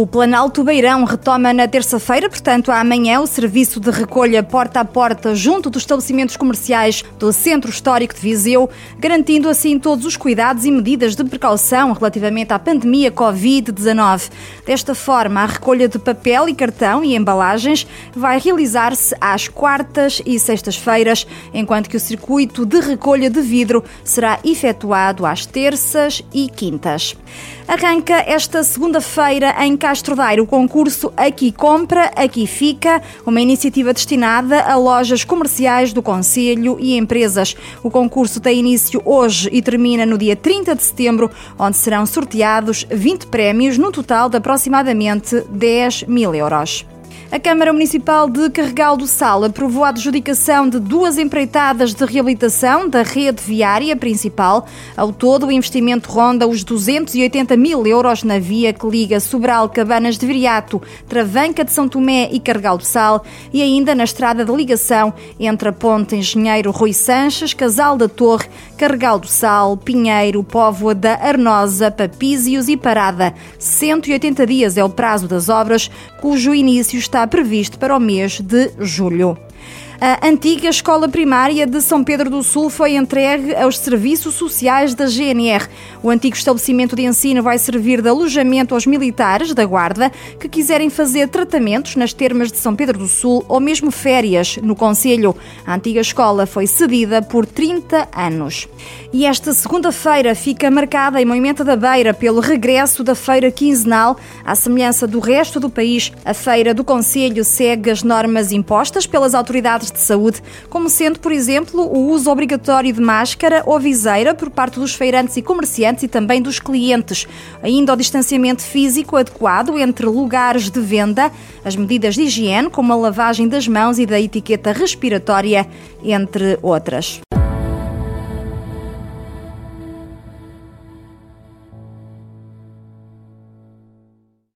O Planalto Beirão retoma na terça-feira, portanto, amanhã, o serviço de recolha porta a porta junto dos estabelecimentos comerciais do Centro Histórico de Viseu, garantindo assim todos os cuidados e medidas de precaução relativamente à pandemia Covid-19. Desta forma, a recolha de papel e cartão e embalagens vai realizar-se às quartas e sextas-feiras, enquanto que o circuito de recolha de vidro será efetuado às terças e quintas. Arranca esta segunda-feira em Castro Daire o concurso Aqui Compra, Aqui Fica, uma iniciativa destinada a lojas comerciais do Conselho e empresas. O concurso tem início hoje e termina no dia 30 de setembro, onde serão sorteados 20 prémios, no total de aproximadamente 10 mil euros. A Câmara Municipal de Carregal do Sal aprovou a adjudicação de duas empreitadas de reabilitação da rede viária principal. Ao todo, o investimento ronda os 280 mil euros na via que liga Sobral Cabanas de Viriato, Travanca de São Tomé e Carregal do Sal e ainda na estrada de ligação entre a Ponte Engenheiro Rui Sanches, Casal da Torre, Carregal do Sal, Pinheiro, Póvoa da Arnosa, Papísios e Parada. 180 dias é o prazo das obras, cujo início está previsto para o mês de julho. A antiga escola primária de São Pedro do Sul foi entregue aos serviços sociais da GNR. O antigo estabelecimento de ensino vai servir de alojamento aos militares da Guarda que quiserem fazer tratamentos nas termas de São Pedro do Sul ou mesmo férias no Conselho. A antiga escola foi cedida por 30 anos. E esta segunda-feira fica marcada em Moimenta da Beira pelo regresso da feira quinzenal. À semelhança do resto do país, a feira do Conselho segue as normas impostas pelas autoridades de saúde, como sendo, por exemplo, o uso obrigatório de máscara ou viseira por parte dos feirantes e comerciantes e também dos clientes, ainda o distanciamento físico adequado entre lugares de venda, as medidas de higiene, como a lavagem das mãos e da etiqueta respiratória, entre outras.